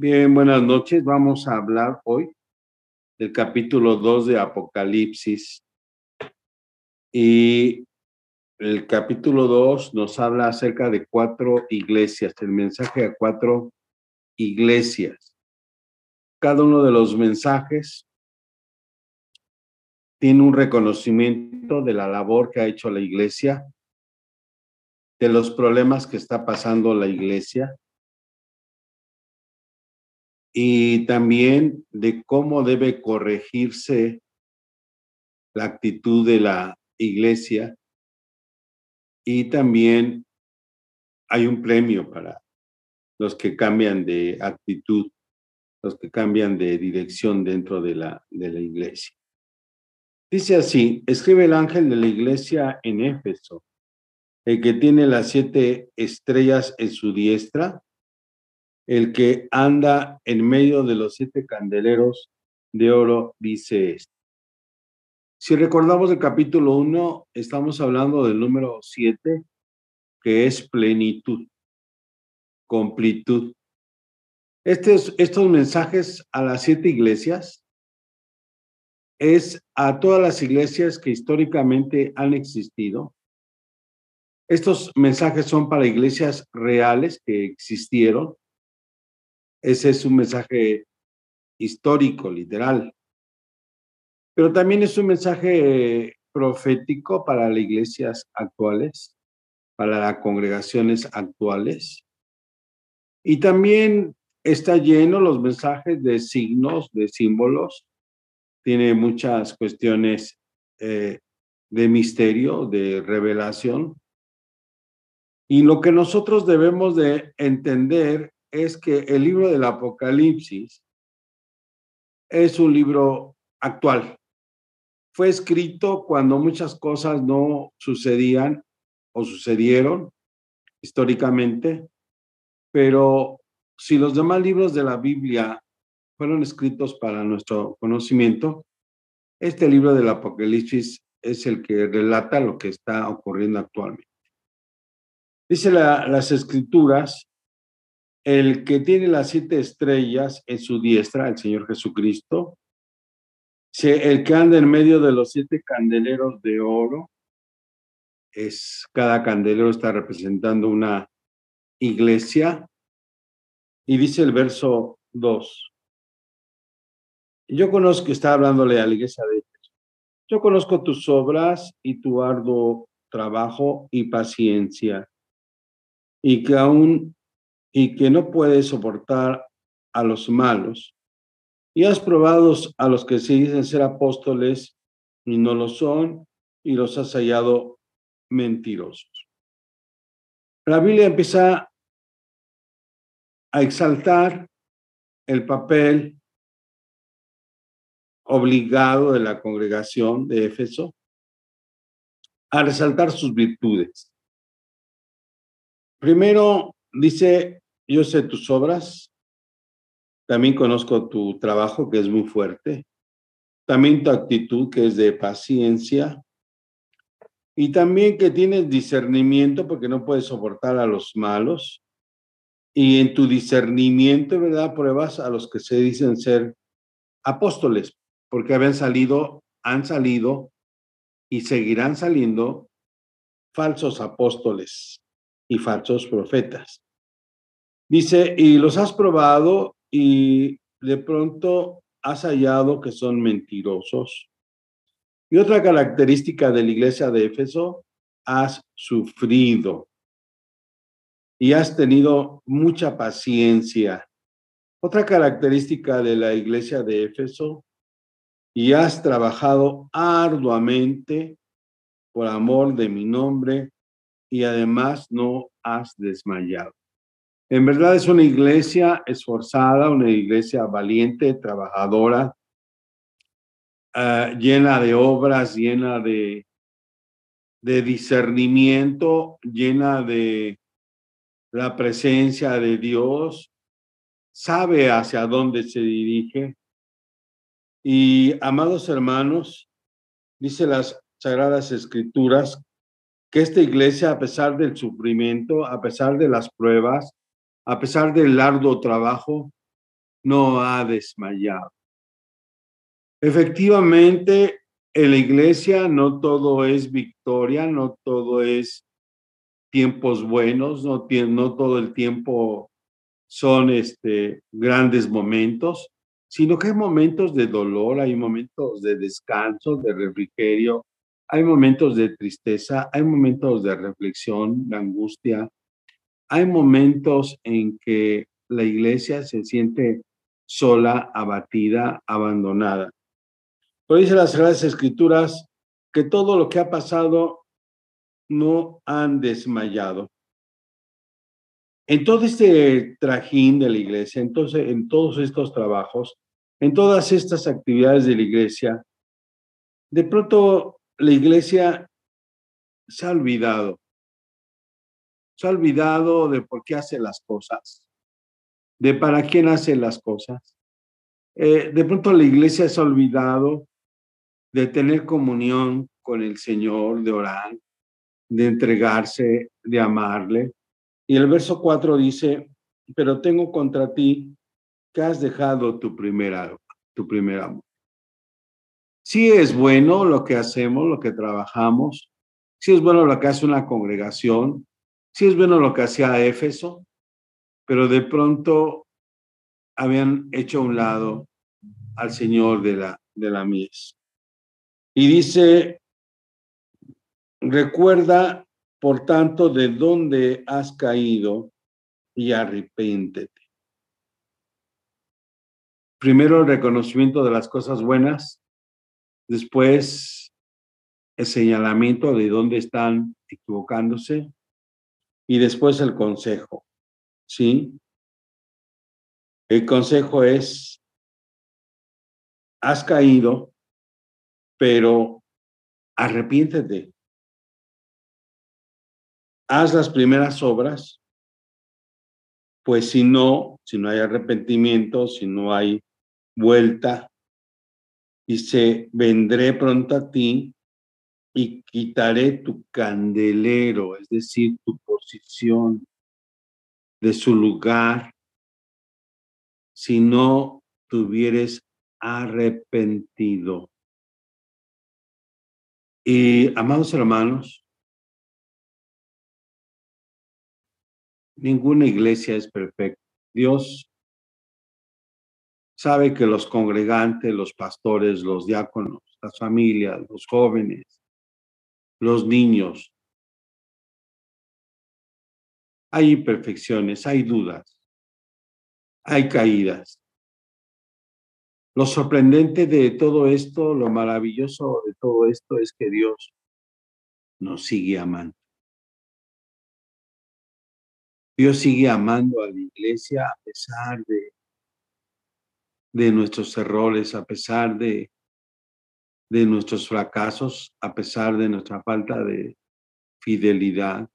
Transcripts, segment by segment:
Bien, buenas noches. Vamos a hablar hoy del capítulo 2 de Apocalipsis. Y el capítulo 2 nos habla acerca de cuatro iglesias, el mensaje a cuatro iglesias. Cada uno de los mensajes tiene un reconocimiento de la labor que ha hecho la iglesia, de los problemas que está pasando la iglesia y también de cómo debe corregirse la actitud de la iglesia y también hay un premio para los que cambian de actitud, los que cambian de dirección dentro de la, de la iglesia. Dice así, escribe el ángel de la iglesia en Éfeso, el que tiene las siete estrellas en su diestra, el que anda en medio de los siete candeleros de oro, dice esto. Si recordamos el capítulo 1, estamos hablando del número 7, que es plenitud, completud. Estos, estos mensajes a las siete iglesias es a todas las iglesias que históricamente han existido. Estos mensajes son para iglesias reales que existieron. Ese es un mensaje histórico, literal pero también es un mensaje profético para las iglesias actuales, para las congregaciones actuales. Y también está lleno los mensajes de signos, de símbolos. Tiene muchas cuestiones eh, de misterio, de revelación. Y lo que nosotros debemos de entender es que el libro del Apocalipsis es un libro actual, fue escrito cuando muchas cosas no sucedían o sucedieron históricamente, pero si los demás libros de la Biblia fueron escritos para nuestro conocimiento, este libro del Apocalipsis es el que relata lo que está ocurriendo actualmente. Dice las escrituras, el que tiene las siete estrellas en su diestra, el Señor Jesucristo, el que anda en medio de los siete candeleros de oro, es cada candelero está representando una iglesia. Y dice el verso 2. Yo conozco, está hablándole a la iglesia de Éfeso. Yo conozco tus obras y tu arduo trabajo y paciencia, y que aún y que no puedes soportar a los malos y has probado a los que se dicen ser apóstoles y no lo son, y los has hallado mentirosos. La Biblia empieza a exaltar el papel obligado de la congregación de Éfeso, a resaltar sus virtudes. Primero dice, yo sé tus obras, también conozco tu trabajo, que es muy fuerte. También tu actitud, que es de paciencia. Y también que tienes discernimiento, porque no puedes soportar a los malos. Y en tu discernimiento, ¿verdad? Pruebas a los que se dicen ser apóstoles, porque habían salido, han salido y seguirán saliendo falsos apóstoles y falsos profetas. Dice, y los has probado y de pronto has hallado que son mentirosos. Y otra característica de la iglesia de Éfeso, has sufrido y has tenido mucha paciencia. Otra característica de la iglesia de Éfeso, y has trabajado arduamente por amor de mi nombre y además no has desmayado. En verdad es una iglesia esforzada, una iglesia valiente, trabajadora, ah, llena de obras, llena de, de discernimiento, llena de la presencia de Dios, sabe hacia dónde se dirige. Y amados hermanos, dice las Sagradas Escrituras, que esta iglesia, a pesar del sufrimiento, a pesar de las pruebas, a pesar del arduo trabajo, no ha desmayado. Efectivamente, en la iglesia no todo es victoria, no todo es tiempos buenos, no, no todo el tiempo son este, grandes momentos, sino que hay momentos de dolor, hay momentos de descanso, de refrigerio, hay momentos de tristeza, hay momentos de reflexión, de angustia, hay momentos en que la iglesia se siente sola, abatida, abandonada. Pero dice las Sagradas Escrituras que todo lo que ha pasado no han desmayado. En todo este trajín de la iglesia, entonces, en todos estos trabajos, en todas estas actividades de la iglesia, de pronto la iglesia se ha olvidado. Se ha olvidado de por qué hace las cosas, de para quién hace las cosas. Eh, de pronto la iglesia se ha olvidado de tener comunión con el Señor, de orar, de entregarse, de amarle. Y el verso 4 dice, pero tengo contra ti que has dejado tu primer, tu primer amor. Sí es bueno lo que hacemos, lo que trabajamos, sí es bueno lo que hace una congregación, sí es bueno lo que hacía Éfeso, pero de pronto habían hecho a un lado al Señor de la, de la mies. Y dice, recuerda, por tanto, de dónde has caído y arrepéntete. Primero el reconocimiento de las cosas buenas, después el señalamiento de dónde están equivocándose y después el consejo, ¿sí? El consejo es, has caído, pero arrepiéntete. Haz las primeras obras, pues si no, si no hay arrepentimiento, si no hay vuelta, dice, vendré pronto a ti y quitaré tu candelero, es decir, tu posición de su lugar, si no tuvieres arrepentido. Y amados hermanos, ninguna iglesia es perfecta. Dios sabe que los congregantes, los pastores, los diáconos, las familias, los jóvenes, los niños, hay imperfecciones, hay dudas, hay caídas. Lo sorprendente de todo esto, lo maravilloso de todo esto es que Dios nos sigue amando. Dios sigue amando a la iglesia a pesar de, de nuestros errores, a pesar de, de nuestros fracasos, a pesar de nuestra falta de fidelidad.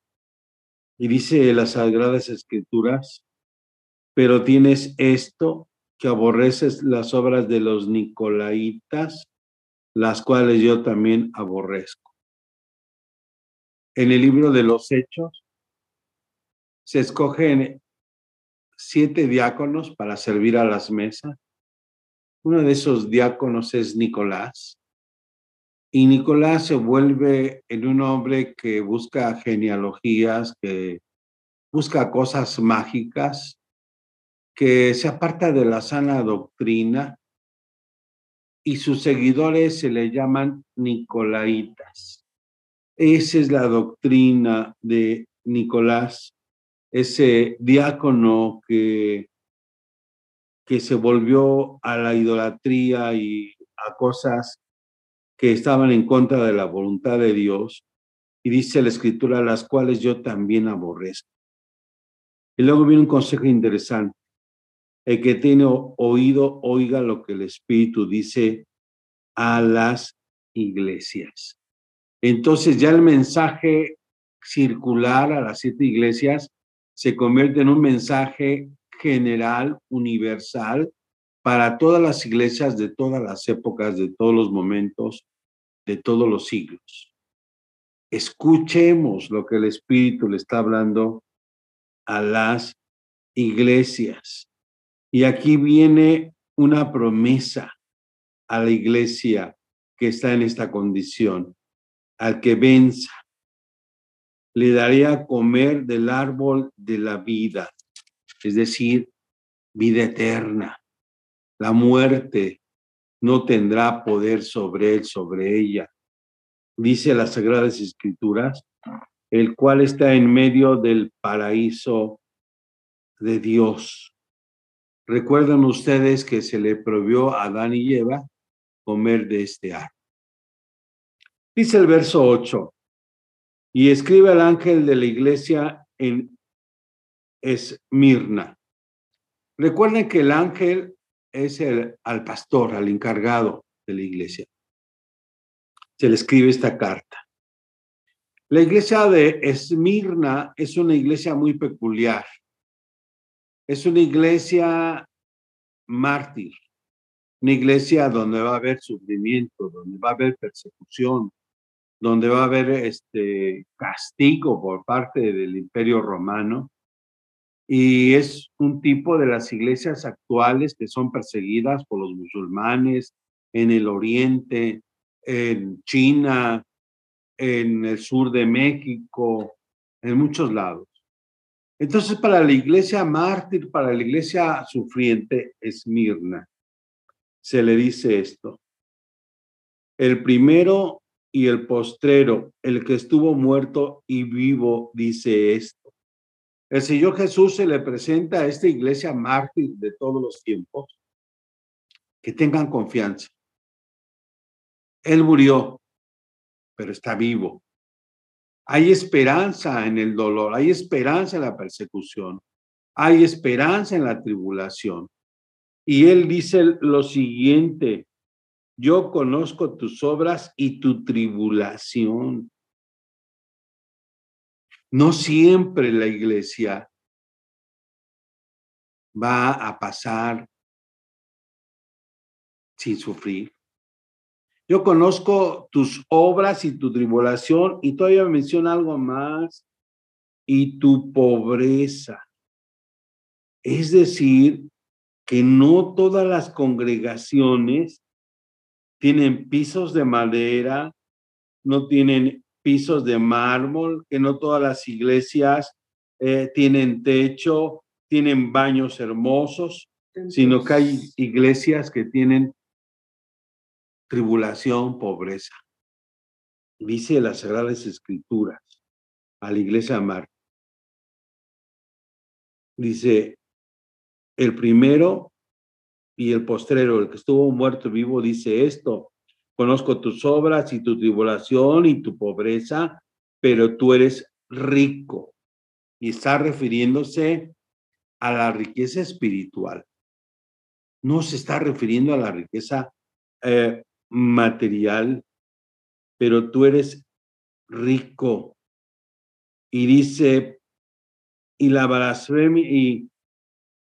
Y dice las Sagradas Escrituras, pero tienes esto que aborreces las obras de los Nicolaitas, las cuales yo también aborrezco. En el libro de los Hechos se escogen siete diáconos para servir a las mesas. Uno de esos diáconos es Nicolás. Y Nicolás se vuelve en un hombre que busca genealogías, que busca cosas mágicas, que se aparta de la sana doctrina y sus seguidores se le llaman Nicolaitas. Esa es la doctrina de Nicolás, ese diácono que, que se volvió a la idolatría y a cosas que estaban en contra de la voluntad de Dios. Y dice la escritura, las cuales yo también aborrezco. Y luego viene un consejo interesante. El que tiene oído, oiga lo que el Espíritu dice a las iglesias. Entonces ya el mensaje circular a las siete iglesias se convierte en un mensaje general, universal, para todas las iglesias de todas las épocas, de todos los momentos, de todos los siglos. Escuchemos lo que el Espíritu le está hablando a las iglesias. Y aquí viene una promesa a la iglesia que está en esta condición. Al que venza, le daría a comer del árbol de la vida, es decir, vida eterna. La muerte no tendrá poder sobre él, sobre ella. Dice las Sagradas Escrituras, el cual está en medio del paraíso de Dios. Recuerdan ustedes que se le prohibió a Adán y Eva comer de este árbol. Dice el verso 8, y escribe al ángel de la iglesia en Esmirna. Recuerden que el ángel es el, al pastor, al encargado de la iglesia. Se le escribe esta carta. La iglesia de Esmirna es una iglesia muy peculiar. Es una iglesia mártir, una iglesia donde va a haber sufrimiento, donde va a haber persecución, donde va a haber este castigo por parte del imperio romano. Y es un tipo de las iglesias actuales que son perseguidas por los musulmanes en el oriente, en China, en el sur de México, en muchos lados. Entonces, para la iglesia mártir, para la iglesia sufriente, Esmirna, se le dice esto. El primero y el postrero, el que estuvo muerto y vivo, dice esto. El Señor Jesús se le presenta a esta iglesia mártir de todos los tiempos, que tengan confianza. Él murió, pero está vivo. Hay esperanza en el dolor, hay esperanza en la persecución, hay esperanza en la tribulación. Y él dice lo siguiente, yo conozco tus obras y tu tribulación. No siempre la iglesia va a pasar sin sufrir. Yo conozco tus obras y tu tribulación y todavía menciona algo más, y tu pobreza. Es decir, que no todas las congregaciones tienen pisos de madera, no tienen pisos de mármol, que no todas las iglesias eh, tienen techo, tienen baños hermosos, sino que hay iglesias que tienen tribulación, pobreza. Dice las Sagradas Escrituras a la iglesia Mar. Dice, el primero y el postrero, el que estuvo muerto vivo, dice esto, conozco tus obras y tu tribulación y tu pobreza, pero tú eres rico. Y está refiriéndose a la riqueza espiritual. No se está refiriendo a la riqueza eh, material, pero tú eres rico. Y dice, y la blasfemia, y,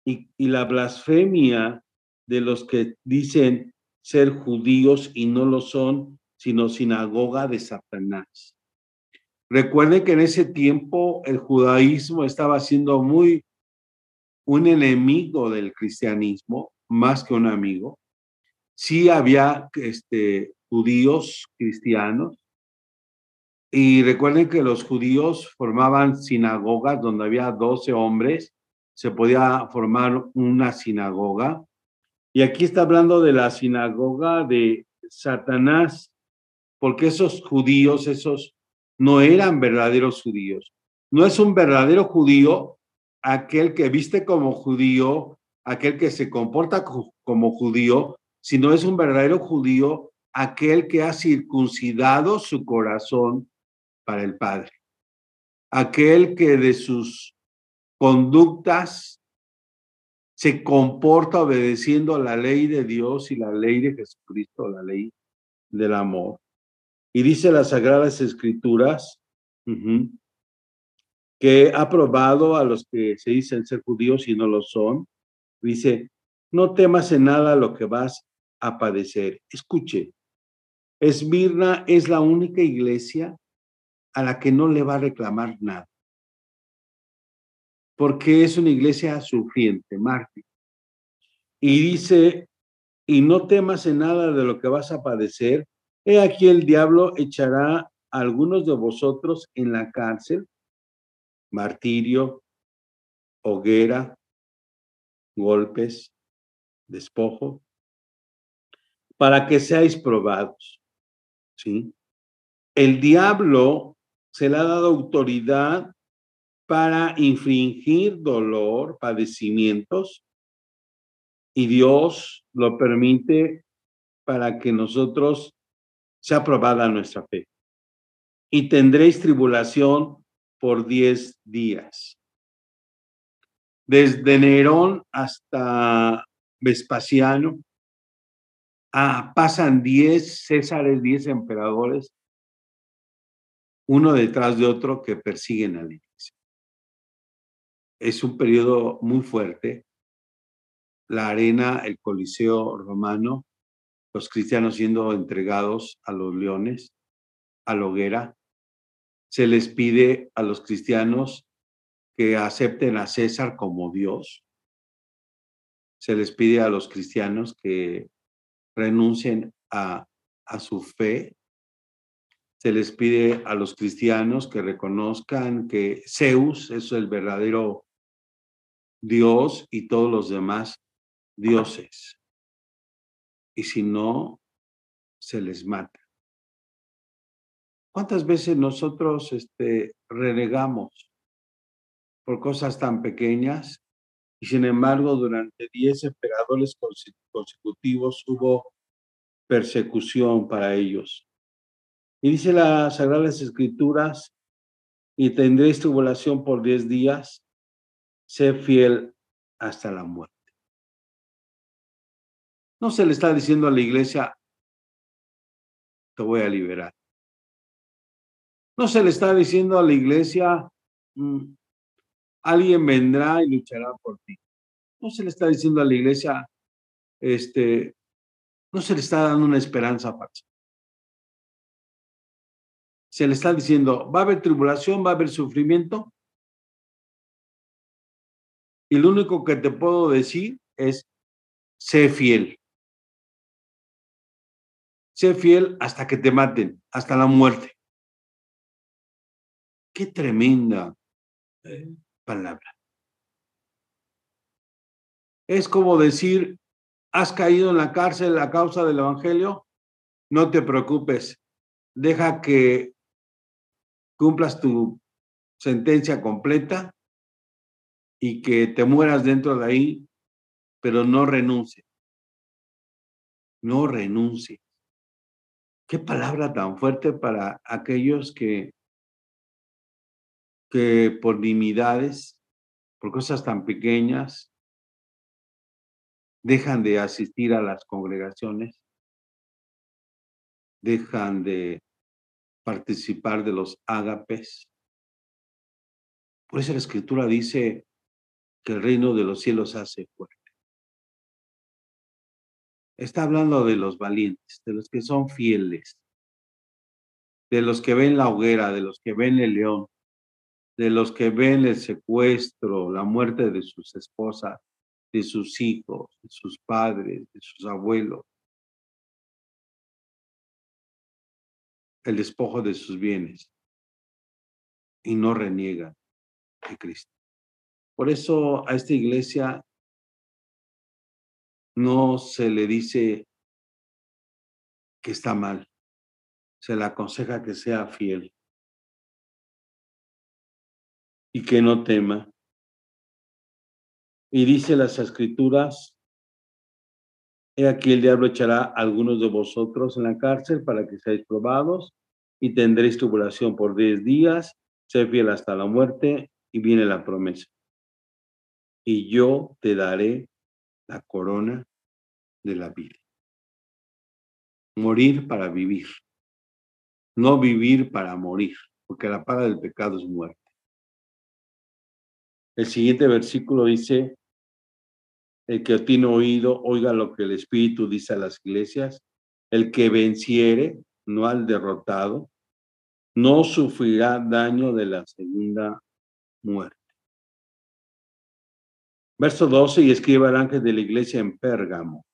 y la blasfemia de los que dicen ser judíos y no lo son, sino sinagoga de Satanás. Recuerden que en ese tiempo el judaísmo estaba siendo muy un enemigo del cristianismo, más que un amigo. Sí había este, judíos cristianos, y recuerden que los judíos formaban sinagogas donde había 12 hombres, se podía formar una sinagoga y aquí está hablando de la sinagoga de Satanás, porque esos judíos, esos no eran verdaderos judíos. No es un verdadero judío aquel que viste como judío, aquel que se comporta como judío, sino es un verdadero judío aquel que ha circuncidado su corazón para el Padre. Aquel que de sus conductas se comporta obedeciendo a la ley de Dios y la ley de Jesucristo, la ley del amor. Y dice las Sagradas Escrituras que ha probado a los que se dicen ser judíos y no lo son. Dice, no temas en nada lo que vas a padecer. Escuche, Esmirna es la única iglesia a la que no le va a reclamar nada porque es una iglesia sufriente, mártir. Y dice, y no temas en nada de lo que vas a padecer. He aquí el diablo echará a algunos de vosotros en la cárcel, martirio, hoguera, golpes, despojo, para que seáis probados. ¿Sí? El diablo se le ha dado autoridad para infringir dolor, padecimientos, y Dios lo permite para que nosotros sea probada nuestra fe. Y tendréis tribulación por diez días. Desde Nerón hasta Vespasiano, ah, pasan diez Césares, diez emperadores, uno detrás de otro que persiguen a iglesia. Es un periodo muy fuerte. La arena, el Coliseo romano, los cristianos siendo entregados a los leones, a la hoguera. Se les pide a los cristianos que acepten a César como Dios. Se les pide a los cristianos que renuncien a, a su fe. Se les pide a los cristianos que reconozcan que Zeus es el verdadero Dios y todos los demás dioses. Y si no, se les mata. ¿Cuántas veces nosotros este, renegamos por cosas tan pequeñas y sin embargo durante diez emperadores consecutivos hubo persecución para ellos? Y dice las Sagradas Escrituras, y tendréis tribulación por diez días, sé fiel hasta la muerte. No se le está diciendo a la iglesia, te voy a liberar. No se le está diciendo a la iglesia, mm, alguien vendrá y luchará por ti. No se le está diciendo a la iglesia, este, no se le está dando una esperanza falsa. Se le está diciendo, va a haber tribulación, va a haber sufrimiento. Y lo único que te puedo decir es, sé fiel. Sé fiel hasta que te maten, hasta la muerte. Qué tremenda eh, palabra. Es como decir, has caído en la cárcel a causa del Evangelio, no te preocupes, deja que cumplas tu sentencia completa y que te mueras dentro de ahí, pero no renuncie. No renuncie. Qué palabra tan fuerte para aquellos que, que por dignidades, por cosas tan pequeñas, dejan de asistir a las congregaciones, dejan de participar de los ágapes. Por eso la escritura dice que el reino de los cielos hace fuerte. Está hablando de los valientes, de los que son fieles, de los que ven la hoguera, de los que ven el león, de los que ven el secuestro, la muerte de sus esposas, de sus hijos, de sus padres, de sus abuelos, el despojo de sus bienes y no reniegan de Cristo. Por eso a esta iglesia no se le dice que está mal, se le aconseja que sea fiel y que no tema. Y dice las escrituras, he aquí el diablo echará a algunos de vosotros en la cárcel para que seáis probados y tendréis tribulación por diez días, sé fiel hasta la muerte y viene la promesa. Y yo te daré la corona de la vida. Morir para vivir, no vivir para morir, porque la paga del pecado es muerte. El siguiente versículo dice, el que tiene oído, oiga lo que el Espíritu dice a las iglesias, el que venciere, no al derrotado, no sufrirá daño de la segunda muerte. Verso 12, y escribe al ángel de la iglesia en Pérgamo,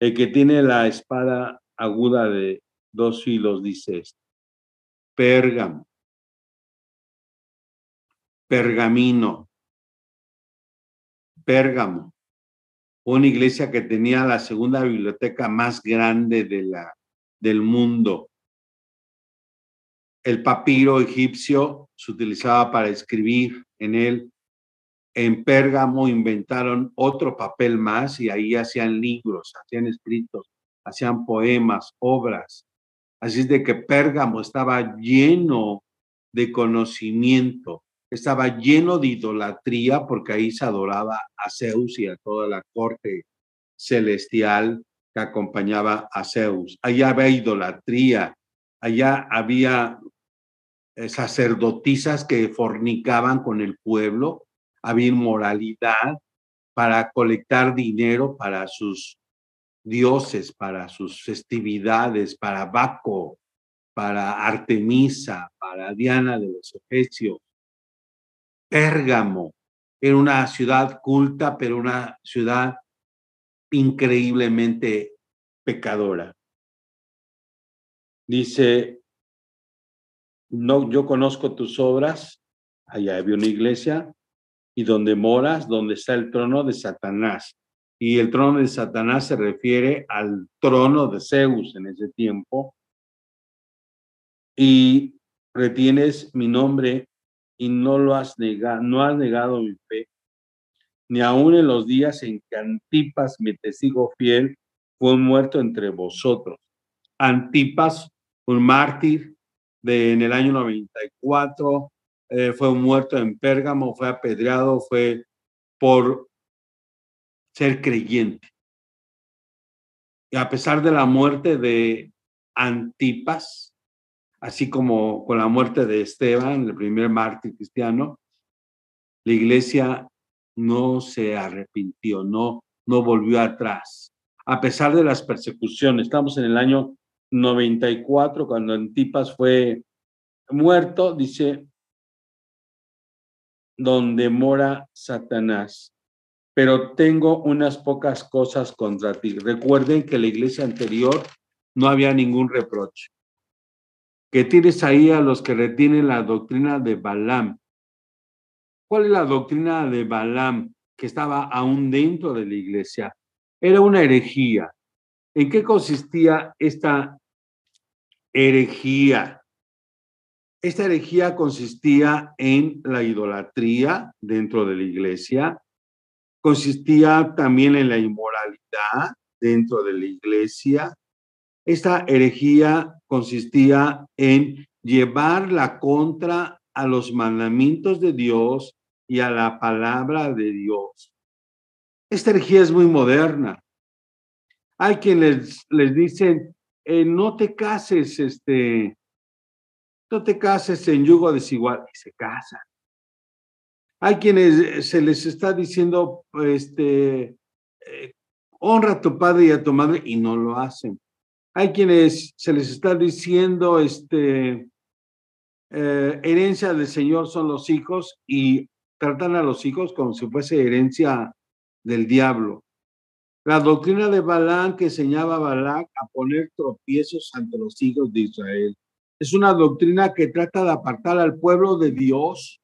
el que tiene la espada aguda de dos filos, dice esto. Pérgamo, pergamino, Pérgamo, una iglesia que tenía la segunda biblioteca más grande de la, del mundo. El papiro egipcio se utilizaba para escribir en él. En Pérgamo inventaron otro papel más y ahí hacían libros, hacían escritos, hacían poemas, obras. Así es de que Pérgamo estaba lleno de conocimiento, estaba lleno de idolatría porque ahí se adoraba a Zeus y a toda la corte celestial que acompañaba a Zeus. Allá había idolatría, allá había eh, sacerdotisas que fornicaban con el pueblo, había inmoralidad para colectar dinero para sus dioses, para sus festividades, para Baco, para Artemisa, para Diana de los Efesios. Pérgamo era una ciudad culta, pero una ciudad increíblemente pecadora. Dice, no, yo conozco tus obras, allá había una iglesia, y donde moras, donde está el trono de Satanás. Y el trono de Satanás se refiere al trono de Zeus en ese tiempo. Y retienes mi nombre y no lo has negado, no has negado mi fe, ni aun en los días en que Antipas, mi testigo fiel, fue muerto entre vosotros. Antipas, un mártir de, en el año 94, eh, fue muerto en Pérgamo, fue apedreado, fue por ser creyente. Y a pesar de la muerte de Antipas, así como con la muerte de Esteban, el primer mártir cristiano, la iglesia no se arrepintió, no, no volvió atrás. A pesar de las persecuciones, estamos en el año 94, cuando Antipas fue muerto, dice, donde mora Satanás. Pero tengo unas pocas cosas contra ti. Recuerden que la iglesia anterior no había ningún reproche que tienes ahí a los que retienen la doctrina de Balaam. ¿Cuál es la doctrina de Balaam que estaba aún dentro de la iglesia? Era una herejía. ¿En qué consistía esta herejía? Esta herejía consistía en la idolatría dentro de la iglesia, consistía también en la inmoralidad dentro de la iglesia, esta herejía consistía en llevar la contra a los mandamientos de Dios y a la palabra de Dios. Esta herejía es muy moderna. Hay quienes les, dicen, eh, no te cases, este, no te cases en yugo desigual y se casan. Hay quienes se les está diciendo, este, eh, honra a tu padre y a tu madre y no lo hacen. Hay quienes se les está diciendo, este, eh, herencia del Señor son los hijos y tratan a los hijos como si fuese herencia del diablo. La doctrina de Balaam que enseñaba a Balac a poner tropiezos ante los hijos de Israel. Es una doctrina que trata de apartar al pueblo de Dios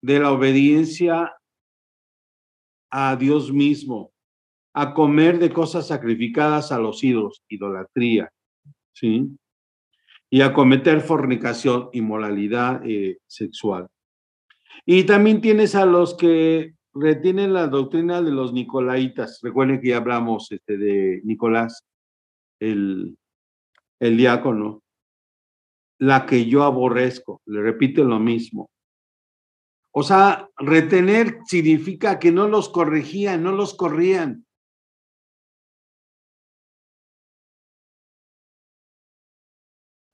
de la obediencia a Dios mismo a comer de cosas sacrificadas a los ídolos, idolatría, ¿sí? Y a cometer fornicación, inmoralidad eh, sexual. Y también tienes a los que retienen la doctrina de los nicolaitas. Recuerden que ya hablamos este, de Nicolás, el, el diácono. La que yo aborrezco, le repito lo mismo. O sea, retener significa que no los corregían, no los corrían,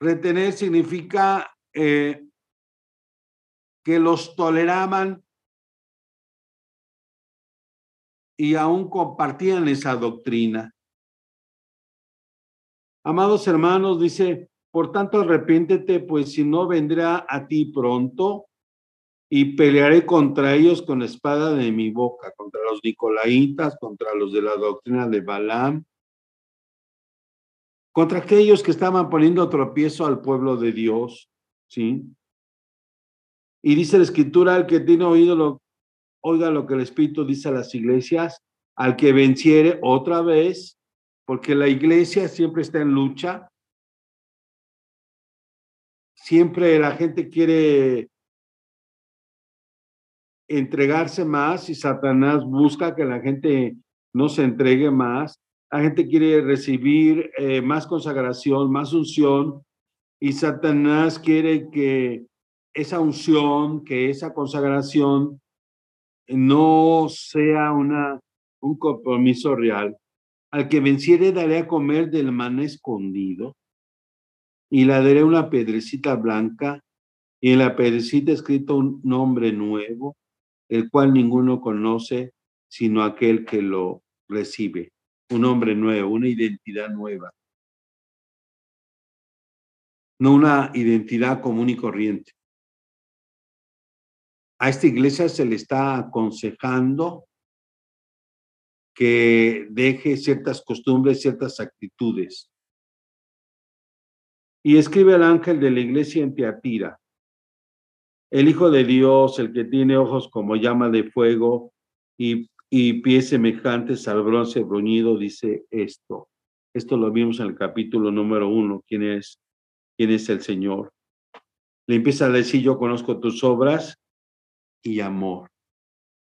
Retener significa eh, que los toleraban y aún compartían esa doctrina. Amados hermanos, dice, por tanto arrepiéntete, pues si no vendrá a ti pronto y pelearé contra ellos con espada de mi boca, contra los nicolaitas, contra los de la doctrina de Balaam, contra aquellos que estaban poniendo tropiezo al pueblo de Dios, ¿sí? Y dice la escritura, al que tiene oído, lo, oiga lo que el Espíritu dice a las iglesias, al que venciere otra vez, porque la iglesia siempre está en lucha, siempre la gente quiere entregarse más y Satanás busca que la gente no se entregue más. La gente quiere recibir eh, más consagración, más unción y Satanás quiere que esa unción, que esa consagración no sea una, un compromiso real. Al que venciere daré a comer del maná escondido y le daré una pedrecita blanca y en la pedrecita escrito un nombre nuevo el cual ninguno conoce sino aquel que lo recibe. Un hombre nuevo, una identidad nueva. No una identidad común y corriente. A esta iglesia se le está aconsejando que deje ciertas costumbres, ciertas actitudes. Y escribe el ángel de la iglesia en Teatira, el Hijo de Dios, el que tiene ojos como llama de fuego y, pies semejantes al bronce bruñido, dice esto. Esto lo vimos en el capítulo número uno, quién es, quién es el Señor. Le empieza a decir, yo conozco tus obras y amor.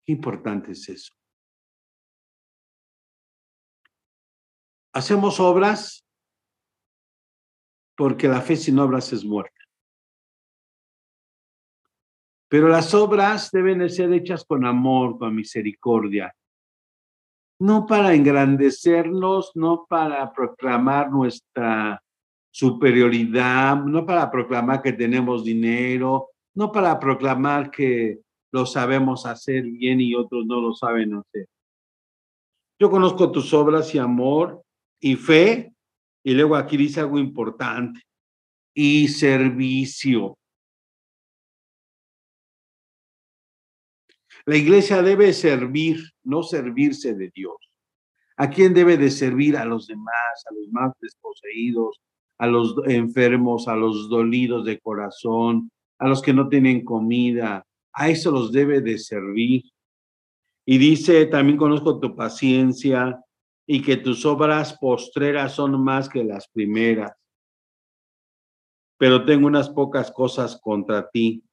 Qué importante es eso. Hacemos obras porque la fe sin obras es muerta. Pero las obras deben ser hechas con amor, con misericordia, no para engrandecernos, no para proclamar nuestra superioridad, no para proclamar que tenemos dinero, no para proclamar que lo sabemos hacer bien y otros no lo saben hacer. Yo conozco tus obras y amor y fe, y luego aquí dice algo importante, y servicio. La iglesia debe servir, no servirse de Dios. ¿A quién debe de servir? A los demás, a los más desposeídos, a los enfermos, a los dolidos de corazón, a los que no tienen comida. A eso los debe de servir. Y dice, también conozco tu paciencia y que tus obras postreras son más que las primeras. Pero tengo unas pocas cosas contra ti.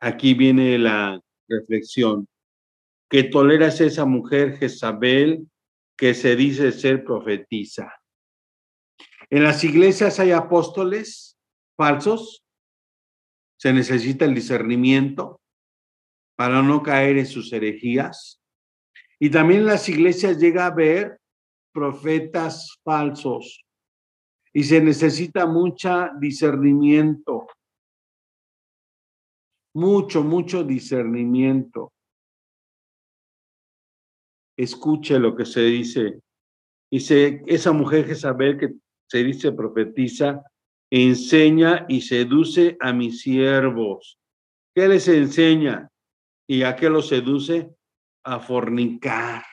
Aquí viene la reflexión, que toleras esa mujer Jezabel que se dice ser profetiza. En las iglesias hay apóstoles falsos, se necesita el discernimiento para no caer en sus herejías. Y también las iglesias llega a haber profetas falsos y se necesita mucha discernimiento mucho, mucho discernimiento. Escuche lo que se dice. Dice, esa mujer Jezabel que se dice profetiza, enseña y seduce a mis siervos. ¿Qué les enseña? ¿Y a qué los seduce? A fornicar,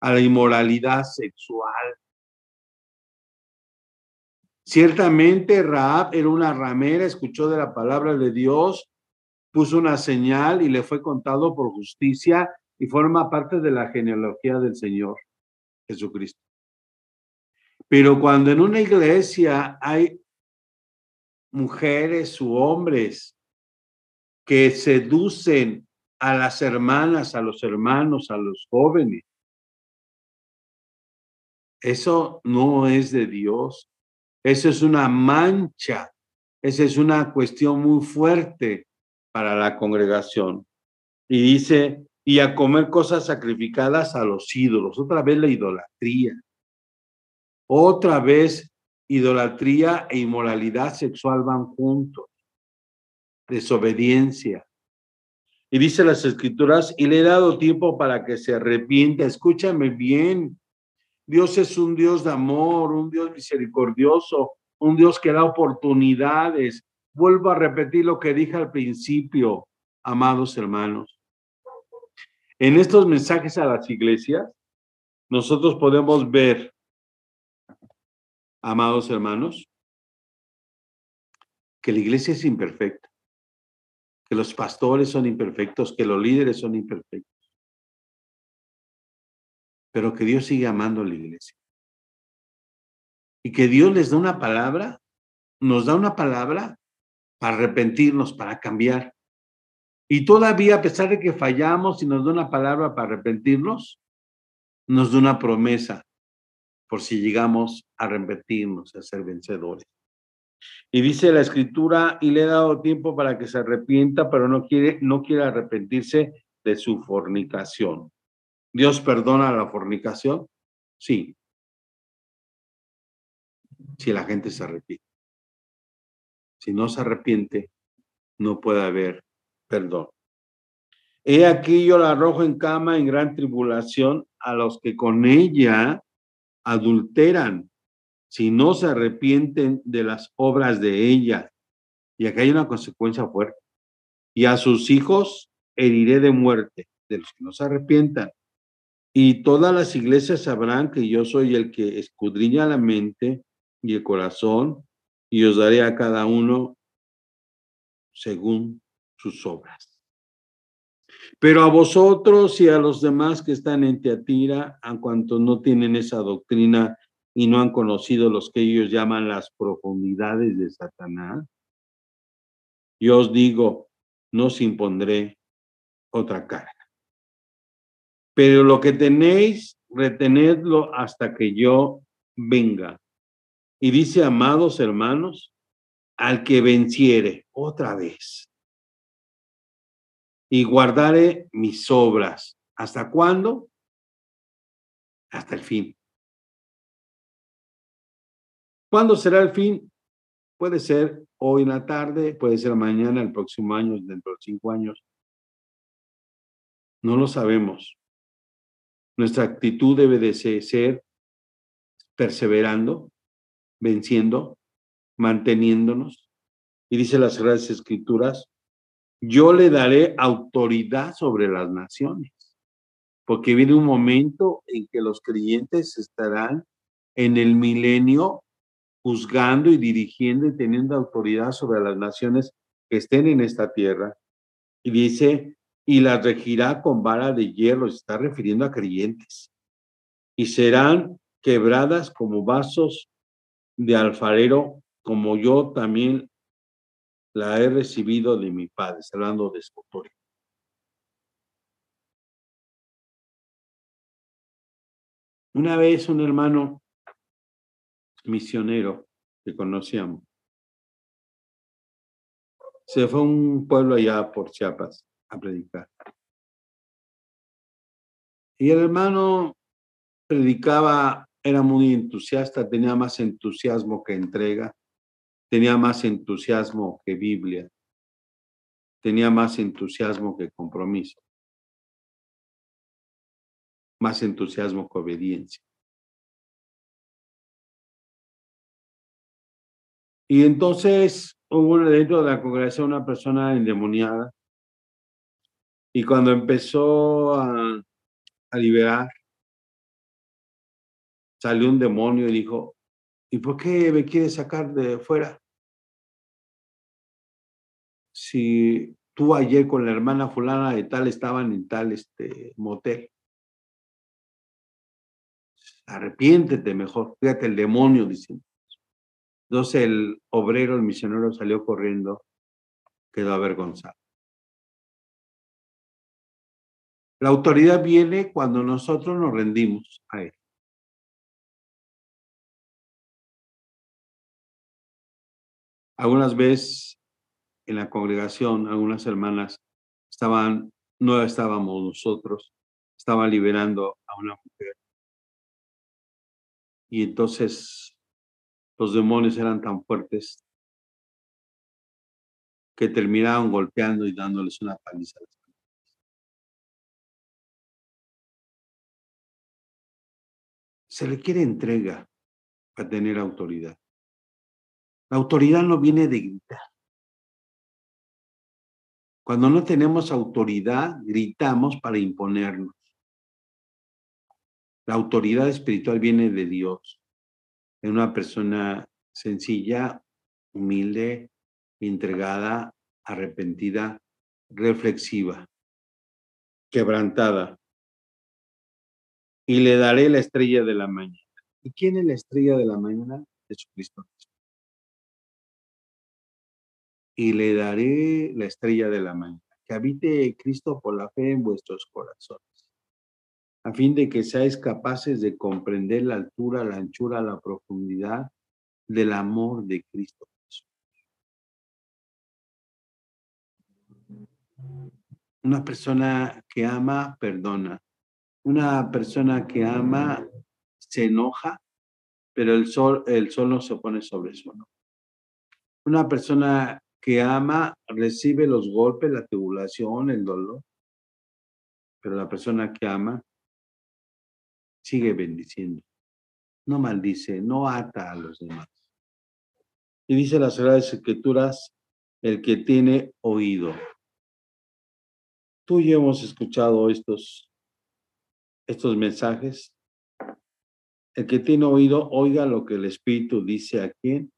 a la inmoralidad sexual. Ciertamente Raab era una ramera, escuchó de la palabra de Dios puso una señal y le fue contado por justicia y forma parte de la genealogía del Señor Jesucristo. Pero cuando en una iglesia hay mujeres u hombres que seducen a las hermanas, a los hermanos, a los jóvenes, eso no es de Dios. Eso es una mancha. Esa es una cuestión muy fuerte para la congregación. Y dice, y a comer cosas sacrificadas a los ídolos. Otra vez la idolatría. Otra vez idolatría e inmoralidad sexual van juntos. Desobediencia. Y dice las escrituras, y le he dado tiempo para que se arrepienta. Escúchame bien. Dios es un Dios de amor, un Dios misericordioso, un Dios que da oportunidades, vuelvo a repetir lo que dije al principio, amados hermanos. En estos mensajes a las iglesias, nosotros podemos ver, amados hermanos, que la iglesia es imperfecta, que los pastores son imperfectos, que los líderes son imperfectos, pero que Dios sigue amando a la iglesia. Y que Dios les da una palabra, nos da una palabra para arrepentirnos, para cambiar. Y todavía, a pesar de que fallamos y nos da una palabra para arrepentirnos, nos da una promesa por si llegamos a arrepentirnos, a ser vencedores. Y dice la escritura, y le he dado tiempo para que se arrepienta, pero no quiere, no quiere arrepentirse de su fornicación. ¿Dios perdona la fornicación? Sí. Si la gente se arrepiente. Si no se arrepiente, no puede haber perdón. He aquí yo la arrojo en cama en gran tribulación a los que con ella adulteran, si no se arrepienten de las obras de ella. Y aquí hay una consecuencia fuerte. Y a sus hijos heriré de muerte, de los que no se arrepientan. Y todas las iglesias sabrán que yo soy el que escudriña la mente y el corazón, y os daré a cada uno según sus obras. Pero a vosotros y a los demás que están en Teatira, a cuanto no tienen esa doctrina y no han conocido los que ellos llaman las profundidades de Satanás, yo os digo, no os impondré otra carga. Pero lo que tenéis, retenedlo hasta que yo venga. Y dice, amados hermanos, al que venciere, otra vez y guardaré mis obras. ¿Hasta cuándo? Hasta el fin. ¿Cuándo será el fin? Puede ser hoy en la tarde, puede ser mañana, el próximo año, dentro de cinco años. No lo sabemos. Nuestra actitud debe de ser perseverando, venciendo, manteniéndonos. Y dice las Sagradas Escrituras, yo le daré autoridad sobre las naciones, porque viene un momento en que los creyentes estarán en el milenio juzgando y dirigiendo y teniendo autoridad sobre las naciones que estén en esta tierra. Y dice, y las regirá con vara de hierro, está refiriendo a creyentes, y serán quebradas como vasos de alfarero, como yo también la he recibido de mi padre, hablando de su Una vez un hermano misionero que conocíamos se fue a un pueblo allá por Chiapas a predicar. Y el hermano predicaba, era muy entusiasta, tenía más entusiasmo que entrega tenía más entusiasmo que Biblia, tenía más entusiasmo que compromiso, más entusiasmo que obediencia. Y entonces hubo dentro de la congregación una persona endemoniada y cuando empezó a, liberar, salió un demonio y dijo, ¿y por qué me quiere sacar de fuera? si tú ayer con la hermana fulana de tal estaban en tal este motel. Arrepiéntete mejor, fíjate el demonio diciendo. Entonces el obrero, el misionero salió corriendo, quedó avergonzado. La autoridad viene cuando nosotros nos rendimos a él. Algunas veces en la congregación, algunas hermanas estaban, no estábamos nosotros, estaban liberando a una mujer. Y entonces los demonios eran tan fuertes que terminaron golpeando y dándoles una paliza. Se le quiere entrega para tener autoridad. La autoridad no viene de gritar. Cuando no tenemos autoridad, gritamos para imponernos. La autoridad espiritual viene de Dios, en una persona sencilla, humilde, entregada, arrepentida, reflexiva, quebrantada. Y le daré la estrella de la mañana. ¿Y quién es la estrella de la mañana? Jesucristo. Y le daré la estrella de la mañana. Que habite Cristo por la fe en vuestros corazones a fin de que seáis capaces de comprender la altura, la anchura, la profundidad del amor de Cristo Una persona que ama, perdona. Una persona que ama, se enoja, pero el sol, el sol no se pone sobre su enojo. Una persona que ama, recibe los golpes, la tribulación, el dolor, pero la persona que ama sigue bendiciendo. No maldice, no ata a los demás. Y dice las Sagradas Escrituras, el que tiene oído. Tú y hemos escuchado estos, estos mensajes. El que tiene oído, oiga lo que el Espíritu dice a quién?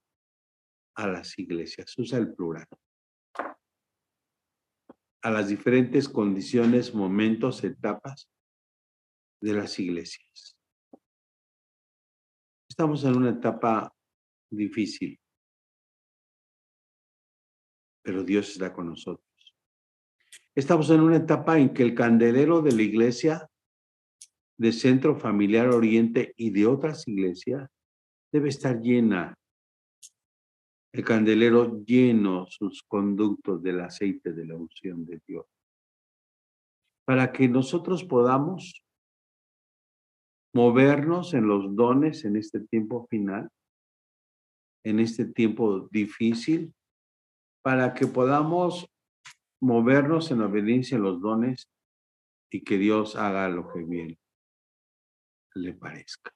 A las iglesias. Usa el plural. A las diferentes condiciones, momentos, etapas de las iglesias. Estamos en una etapa difícil, pero Dios está con nosotros. Estamos en una etapa en que el candelero de la iglesia de Centro Familiar Oriente y de otras iglesias debe estar llena. El candelero lleno sus conductos del aceite de la unción de Dios. Para que nosotros podamos movernos en los dones en este tiempo final, en este tiempo difícil, para que podamos movernos en obediencia a los dones y que Dios haga lo que bien le parezca.